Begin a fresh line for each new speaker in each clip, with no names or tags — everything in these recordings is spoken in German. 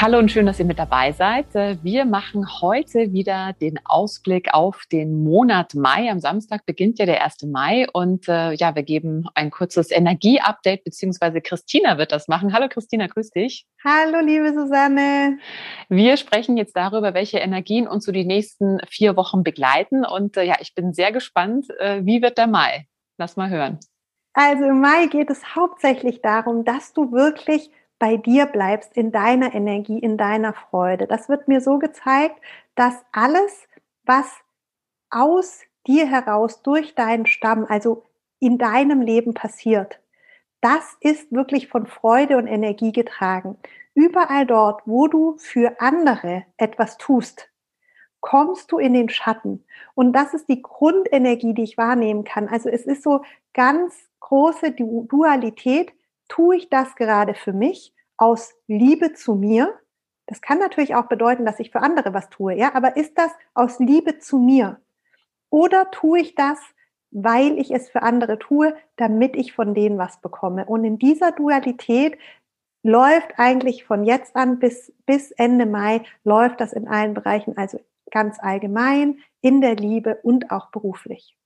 Hallo und schön, dass ihr mit dabei seid. Äh, wir machen heute wieder den Ausblick auf den Monat Mai. Am Samstag beginnt ja der 1. Mai und äh, ja, wir geben ein kurzes Energieupdate, beziehungsweise Christina wird das machen. Hallo Christina, grüß dich.
Hallo liebe Susanne.
Wir sprechen jetzt darüber, welche Energien uns so die nächsten vier Wochen begleiten und äh, ja, ich bin sehr gespannt, äh, wie wird der Mai? Lass mal hören.
Also im Mai geht es hauptsächlich darum, dass du wirklich bei dir bleibst, in deiner Energie, in deiner Freude. Das wird mir so gezeigt, dass alles, was aus dir heraus durch deinen Stamm, also in deinem Leben passiert, das ist wirklich von Freude und Energie getragen. Überall dort, wo du für andere etwas tust, kommst du in den Schatten. Und das ist die Grundenergie, die ich wahrnehmen kann. Also es ist so ganz große Dualität tue ich das gerade für mich aus Liebe zu mir? Das kann natürlich auch bedeuten, dass ich für andere was tue, ja, aber ist das aus Liebe zu mir? Oder tue ich das, weil ich es für andere tue, damit ich von denen was bekomme? Und in dieser Dualität läuft eigentlich von jetzt an bis, bis Ende Mai, läuft das in allen Bereichen, also ganz allgemein, in der Liebe und auch beruflich.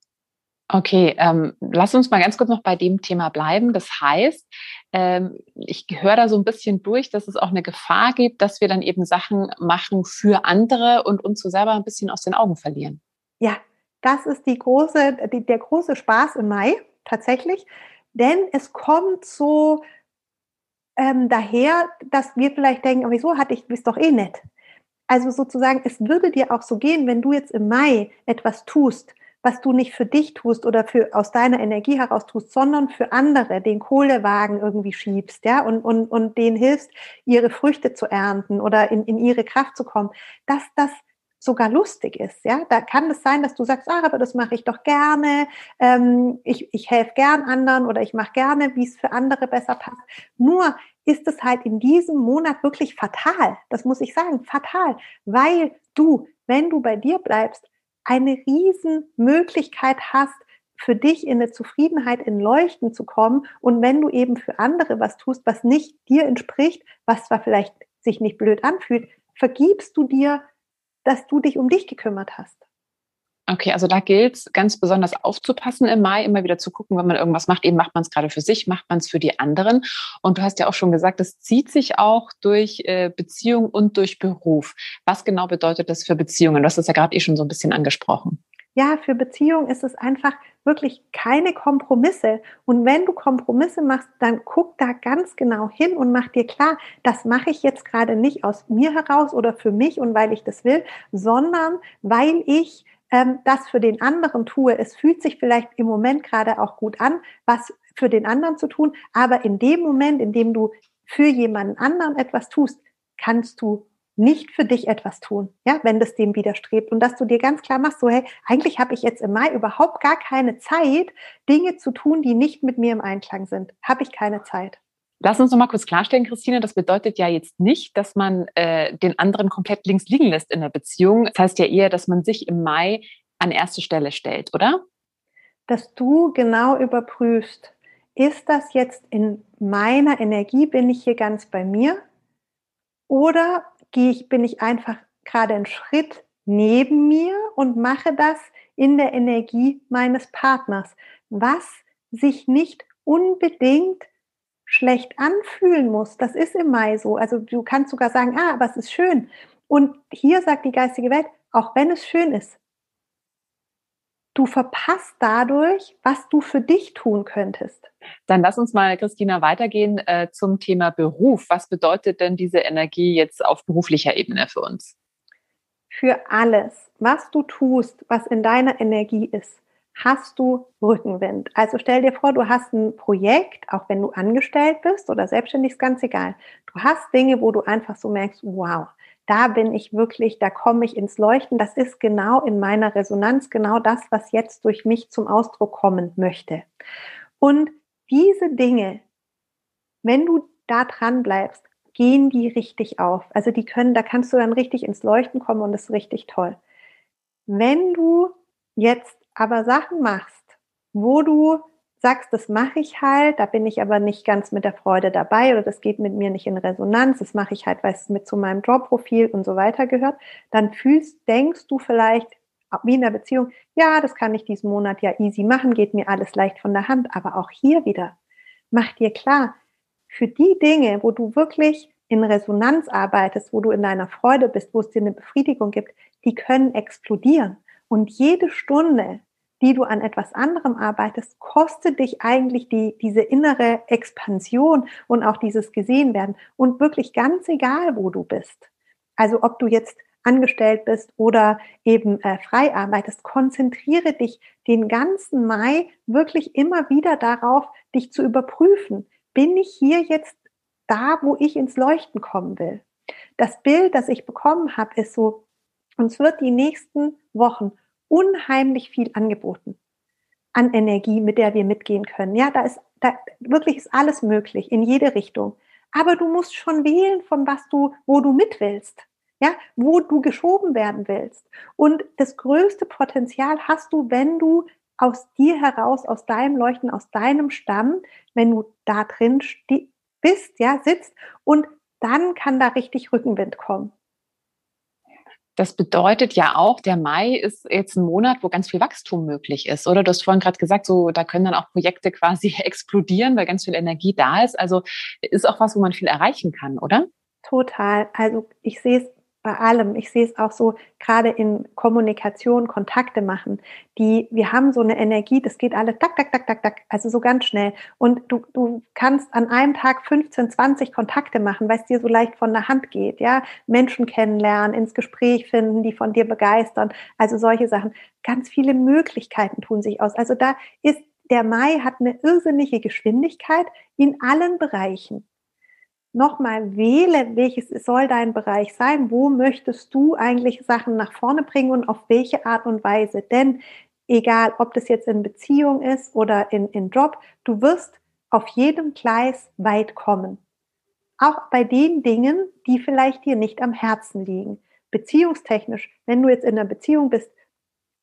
Okay, ähm, lass uns mal ganz kurz noch bei dem Thema bleiben. Das heißt, ähm, ich höre da so ein bisschen durch, dass es auch eine Gefahr gibt, dass wir dann eben Sachen machen für andere und uns so selber ein bisschen aus den Augen verlieren.
Ja, das ist die große, die, der große Spaß im Mai tatsächlich, denn es kommt so ähm, daher, dass wir vielleicht denken, wieso hatte ich, bist doch eh nett. Also sozusagen, es würde dir auch so gehen, wenn du jetzt im Mai etwas tust, was du nicht für dich tust oder für aus deiner Energie heraus tust, sondern für andere, den Kohlewagen irgendwie schiebst, ja, und, und, und denen hilfst, ihre Früchte zu ernten oder in, in ihre Kraft zu kommen, dass das sogar lustig ist, ja, da kann es sein, dass du sagst, ah, aber das mache ich doch gerne, ähm, ich, ich helfe gern anderen oder ich mache gerne, wie es für andere besser passt. Nur ist es halt in diesem Monat wirklich fatal, das muss ich sagen, fatal, weil du, wenn du bei dir bleibst, eine riesen Möglichkeit hast, für dich in eine Zufriedenheit, in Leuchten zu kommen. Und wenn du eben für andere was tust, was nicht dir entspricht, was zwar vielleicht sich nicht blöd anfühlt, vergibst du dir, dass du dich um dich gekümmert hast.
Okay, also da gilt es ganz besonders aufzupassen im Mai, immer wieder zu gucken, wenn man irgendwas macht, eben macht man es gerade für sich, macht man es für die anderen. Und du hast ja auch schon gesagt, es zieht sich auch durch äh, Beziehung und durch Beruf. Was genau bedeutet das für Beziehungen? Du hast es ja gerade eh schon so ein bisschen angesprochen.
Ja, für Beziehungen ist es einfach wirklich keine Kompromisse. Und wenn du Kompromisse machst, dann guck da ganz genau hin und mach dir klar, das mache ich jetzt gerade nicht aus mir heraus oder für mich und weil ich das will, sondern weil ich ähm, das für den anderen tue. Es fühlt sich vielleicht im Moment gerade auch gut an, was für den anderen zu tun, aber in dem Moment, in dem du für jemanden anderen etwas tust, kannst du nicht für dich etwas tun, ja, wenn das dem widerstrebt und dass du dir ganz klar machst, so hey, eigentlich habe ich jetzt im Mai überhaupt gar keine Zeit, Dinge zu tun, die nicht mit mir im Einklang sind. Habe ich keine Zeit.
Lass uns noch mal kurz klarstellen, Christine, das bedeutet ja jetzt nicht, dass man äh, den anderen komplett links liegen lässt in der Beziehung. Das heißt ja eher, dass man sich im Mai an erste Stelle stellt, oder?
Dass du genau überprüfst, ist das jetzt in meiner Energie, bin ich hier ganz bei mir? Oder gehe ich, bin ich einfach gerade einen Schritt neben mir und mache das in der Energie meines Partners, was sich nicht unbedingt schlecht anfühlen muss. Das ist im Mai so. Also du kannst sogar sagen, ah, aber es ist schön. Und hier sagt die geistige Welt, auch wenn es schön ist, du verpasst dadurch, was du für dich tun könntest.
Dann lass uns mal, Christina, weitergehen äh, zum Thema Beruf. Was bedeutet denn diese Energie jetzt auf beruflicher Ebene für uns?
Für alles, was du tust, was in deiner Energie ist, hast du Rückenwind. Also stell dir vor, du hast ein Projekt, auch wenn du angestellt bist oder selbstständig, ist ganz egal. Du hast Dinge, wo du einfach so merkst, wow, da bin ich wirklich, da komme ich ins Leuchten. Das ist genau in meiner Resonanz, genau das, was jetzt durch mich zum Ausdruck kommen möchte. Und diese Dinge, wenn du da dran bleibst, gehen die richtig auf. Also die können, da kannst du dann richtig ins Leuchten kommen und das ist richtig toll. Wenn du jetzt aber Sachen machst, wo du sagst, das mache ich halt, da bin ich aber nicht ganz mit der Freude dabei oder das geht mit mir nicht in Resonanz, das mache ich halt, weil es mit zu meinem Jobprofil und so weiter gehört, dann fühlst, denkst du vielleicht, wie in der Beziehung, ja, das kann ich diesen Monat ja easy machen, geht mir alles leicht von der Hand, aber auch hier wieder, mach dir klar, für die Dinge, wo du wirklich in Resonanz arbeitest, wo du in deiner Freude bist, wo es dir eine Befriedigung gibt, die können explodieren. Und jede Stunde, die du an etwas anderem arbeitest, kostet dich eigentlich die, diese innere Expansion und auch dieses gesehen werden. Und wirklich ganz egal, wo du bist. Also ob du jetzt angestellt bist oder eben äh, frei arbeitest, konzentriere dich den ganzen Mai wirklich immer wieder darauf, dich zu überprüfen. Bin ich hier jetzt da, wo ich ins Leuchten kommen will? Das Bild, das ich bekommen habe, ist so, uns wird die nächsten Wochen unheimlich viel angeboten an Energie, mit der wir mitgehen können. Ja, da ist, da wirklich ist alles möglich in jede Richtung. Aber du musst schon wählen, von was du, wo du mit willst. Ja, wo du geschoben werden willst. Und das größte Potenzial hast du, wenn du aus dir heraus, aus deinem Leuchten, aus deinem Stamm, wenn du da drin bist, ja, sitzt und dann kann da richtig Rückenwind kommen.
Das bedeutet ja auch, der Mai ist jetzt ein Monat, wo ganz viel Wachstum möglich ist, oder? Du hast vorhin gerade gesagt, so da können dann auch Projekte quasi explodieren, weil ganz viel Energie da ist. Also ist auch was, wo man viel erreichen kann, oder?
Total. Also ich sehe es bei allem. Ich sehe es auch so gerade in Kommunikation, Kontakte machen, die, wir haben so eine Energie, das geht alle tak, tak, tak, tak, tak, also so ganz schnell. Und du, du kannst an einem Tag 15, 20 Kontakte machen, weil es dir so leicht von der Hand geht, ja. Menschen kennenlernen, ins Gespräch finden, die von dir begeistern, also solche Sachen. Ganz viele Möglichkeiten tun sich aus. Also da ist, der Mai hat eine irrsinnige Geschwindigkeit in allen Bereichen nochmal wähle, welches soll dein Bereich sein, wo möchtest du eigentlich Sachen nach vorne bringen und auf welche Art und Weise. Denn egal, ob das jetzt in Beziehung ist oder in, in Job, du wirst auf jedem Gleis weit kommen. Auch bei den Dingen, die vielleicht dir nicht am Herzen liegen. Beziehungstechnisch, wenn du jetzt in einer Beziehung bist,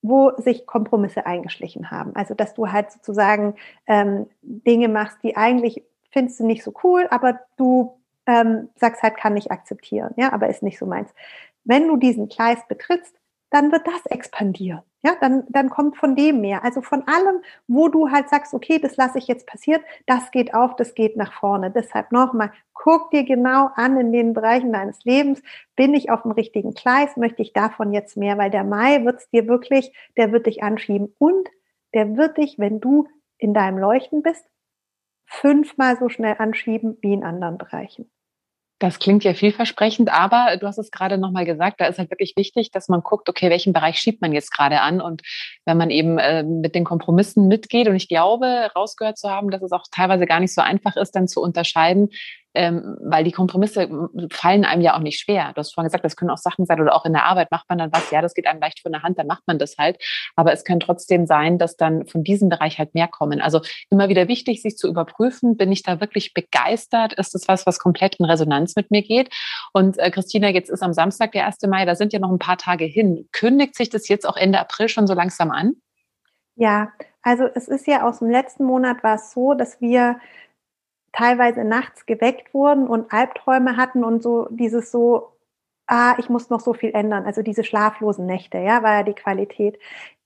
wo sich Kompromisse eingeschlichen haben. Also dass du halt sozusagen ähm, Dinge machst, die eigentlich findest du nicht so cool, aber du ähm, sagst halt, kann ich akzeptieren, ja, aber ist nicht so meins. Wenn du diesen Gleis betrittst, dann wird das expandieren. Ja, dann, dann kommt von dem mehr. Also von allem, wo du halt sagst, okay, das lasse ich jetzt passieren, das geht auf, das geht nach vorne. Deshalb nochmal, guck dir genau an in den Bereichen deines Lebens, bin ich auf dem richtigen Gleis, möchte ich davon jetzt mehr, weil der Mai wird es dir wirklich, der wird dich anschieben und der wird dich, wenn du in deinem Leuchten bist, fünfmal so schnell anschieben wie in anderen Bereichen.
Das klingt ja vielversprechend, aber du hast es gerade nochmal gesagt, da ist halt wirklich wichtig, dass man guckt, okay, welchen Bereich schiebt man jetzt gerade an? Und wenn man eben äh, mit den Kompromissen mitgeht und ich glaube, rausgehört zu haben, dass es auch teilweise gar nicht so einfach ist, dann zu unterscheiden, ähm, weil die Kompromisse fallen einem ja auch nicht schwer. Du hast vorhin gesagt, das können auch Sachen sein oder auch in der Arbeit macht man dann was, ja, das geht einem leicht von der Hand, dann macht man das halt. Aber es kann trotzdem sein, dass dann von diesem Bereich halt mehr kommen. Also immer wieder wichtig, sich zu überprüfen, bin ich da wirklich begeistert? Ist das was, was komplett in Resonanz mit mir geht? Und äh, Christina, jetzt ist am Samstag der 1. Mai, da sind ja noch ein paar Tage hin. Kündigt sich das jetzt auch Ende April schon so langsam an?
Ja, also es ist ja aus dem letzten Monat war es so, dass wir teilweise nachts geweckt wurden und Albträume hatten und so dieses so, ah, ich muss noch so viel ändern. Also diese schlaflosen Nächte, ja, war ja die Qualität.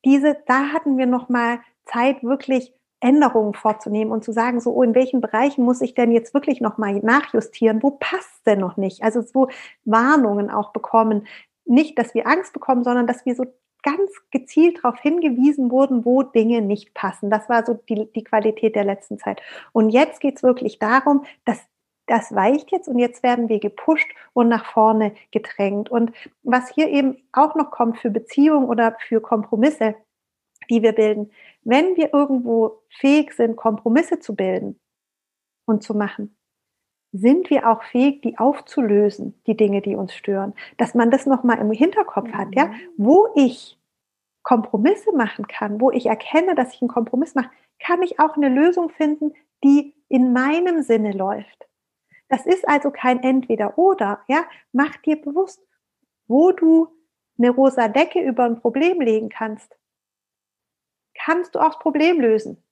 Diese, da hatten wir noch mal Zeit, wirklich Änderungen vorzunehmen und zu sagen, so, oh, in welchen Bereichen muss ich denn jetzt wirklich noch mal nachjustieren? Wo passt denn noch nicht? Also so Warnungen auch bekommen. Nicht, dass wir Angst bekommen, sondern dass wir so ganz gezielt darauf hingewiesen wurden, wo Dinge nicht passen. Das war so die, die Qualität der letzten Zeit. Und jetzt geht es wirklich darum, dass das weicht jetzt und jetzt werden wir gepusht und nach vorne gedrängt. Und was hier eben auch noch kommt für Beziehungen oder für Kompromisse, die wir bilden, wenn wir irgendwo fähig sind, Kompromisse zu bilden und zu machen, sind wir auch fähig, die aufzulösen, die Dinge, die uns stören. Dass man das nochmal im Hinterkopf mhm. hat, ja, mhm. wo ich Kompromisse machen kann, wo ich erkenne, dass ich einen Kompromiss mache, kann ich auch eine Lösung finden, die in meinem Sinne läuft. Das ist also kein Entweder-Oder. Ja? Mach dir bewusst, wo du eine rosa Decke über ein Problem legen kannst, kannst du auch das Problem lösen.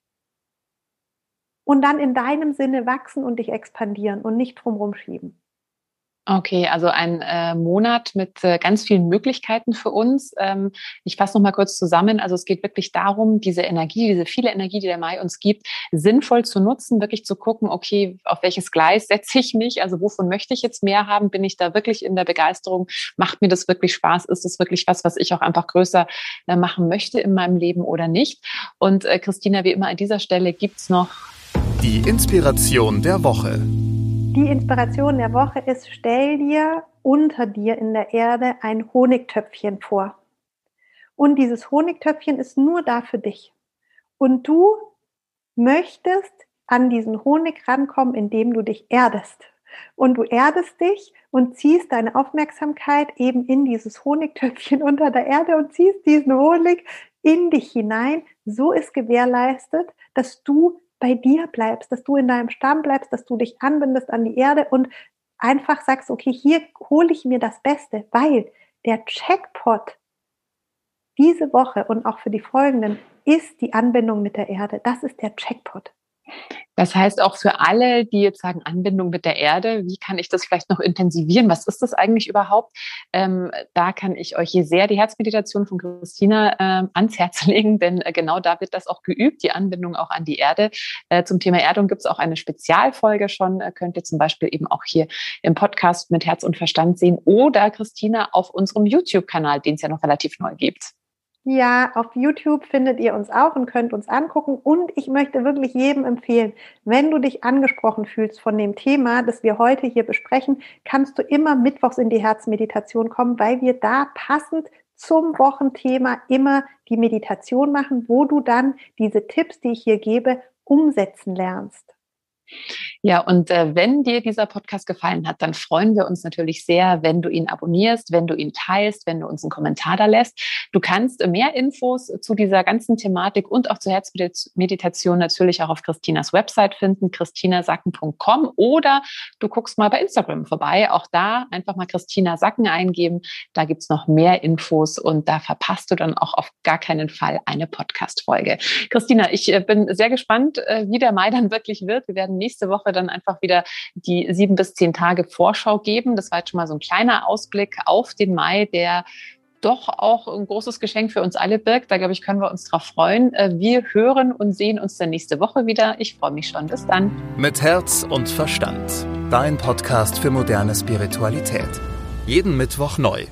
Und dann in deinem Sinne wachsen und dich expandieren und nicht drumherum schieben.
Okay, also ein äh, Monat mit äh, ganz vielen Möglichkeiten für uns. Ähm, ich fasse noch mal kurz zusammen. Also es geht wirklich darum, diese Energie, diese viele Energie, die der Mai uns gibt, sinnvoll zu nutzen, wirklich zu gucken, okay, auf welches Gleis setze ich mich? Also wovon möchte ich jetzt mehr haben? Bin ich da wirklich in der Begeisterung? Macht mir das wirklich Spaß? Ist das wirklich was, was ich auch einfach größer äh, machen möchte in meinem Leben oder nicht? Und äh, Christina, wie immer an dieser Stelle gibt's noch
die Inspiration der Woche.
Die Inspiration der Woche ist, stell dir unter dir in der Erde ein Honigtöpfchen vor. Und dieses Honigtöpfchen ist nur da für dich. Und du möchtest an diesen Honig rankommen, indem du dich erdest. Und du erdest dich und ziehst deine Aufmerksamkeit eben in dieses Honigtöpfchen unter der Erde und ziehst diesen Honig in dich hinein. So ist gewährleistet, dass du bei dir bleibst, dass du in deinem Stamm bleibst, dass du dich anbindest an die Erde und einfach sagst, okay, hier hole ich mir das Beste, weil der Checkpot diese Woche und auch für die folgenden ist die Anbindung mit der Erde. Das ist der Checkpot.
Das heißt auch für alle, die jetzt sagen, Anbindung mit der Erde, wie kann ich das vielleicht noch intensivieren? Was ist das eigentlich überhaupt? Ähm, da kann ich euch hier sehr die Herzmeditation von Christina äh, ans Herz legen, denn äh, genau da wird das auch geübt, die Anbindung auch an die Erde. Äh, zum Thema Erdung gibt es auch eine Spezialfolge schon, äh, könnt ihr zum Beispiel eben auch hier im Podcast mit Herz und Verstand sehen oder Christina auf unserem YouTube-Kanal, den es ja noch relativ neu gibt.
Ja, auf YouTube findet ihr uns auch und könnt uns angucken. Und ich möchte wirklich jedem empfehlen, wenn du dich angesprochen fühlst von dem Thema, das wir heute hier besprechen, kannst du immer mittwochs in die Herzmeditation kommen, weil wir da passend zum Wochenthema immer die Meditation machen, wo du dann diese Tipps, die ich hier gebe, umsetzen lernst.
Ja, und äh, wenn dir dieser Podcast gefallen hat, dann freuen wir uns natürlich sehr, wenn du ihn abonnierst, wenn du ihn teilst, wenn du uns einen Kommentar da lässt. Du kannst mehr Infos zu dieser ganzen Thematik und auch zur Herzmeditation natürlich auch auf Christinas Website finden, christinasacken.com oder du guckst mal bei Instagram vorbei. Auch da einfach mal Christina Sacken eingeben. Da gibt's noch mehr Infos und da verpasst du dann auch auf gar keinen Fall eine Podcast-Folge. Christina, ich äh, bin sehr gespannt, äh, wie der Mai dann wirklich wird. Wir werden nächste Woche dann einfach wieder die sieben bis zehn Tage Vorschau geben. Das war jetzt schon mal so ein kleiner Ausblick auf den Mai, der doch auch ein großes Geschenk für uns alle birgt. Da glaube ich, können wir uns drauf freuen. Äh, wir hören und sehen uns dann nächste Woche wieder. Ich freue mich schon. Bis dann.
Mit Herz und Verstand. Dein Podcast für moderne Spiritualität. Jeden Mittwoch neu.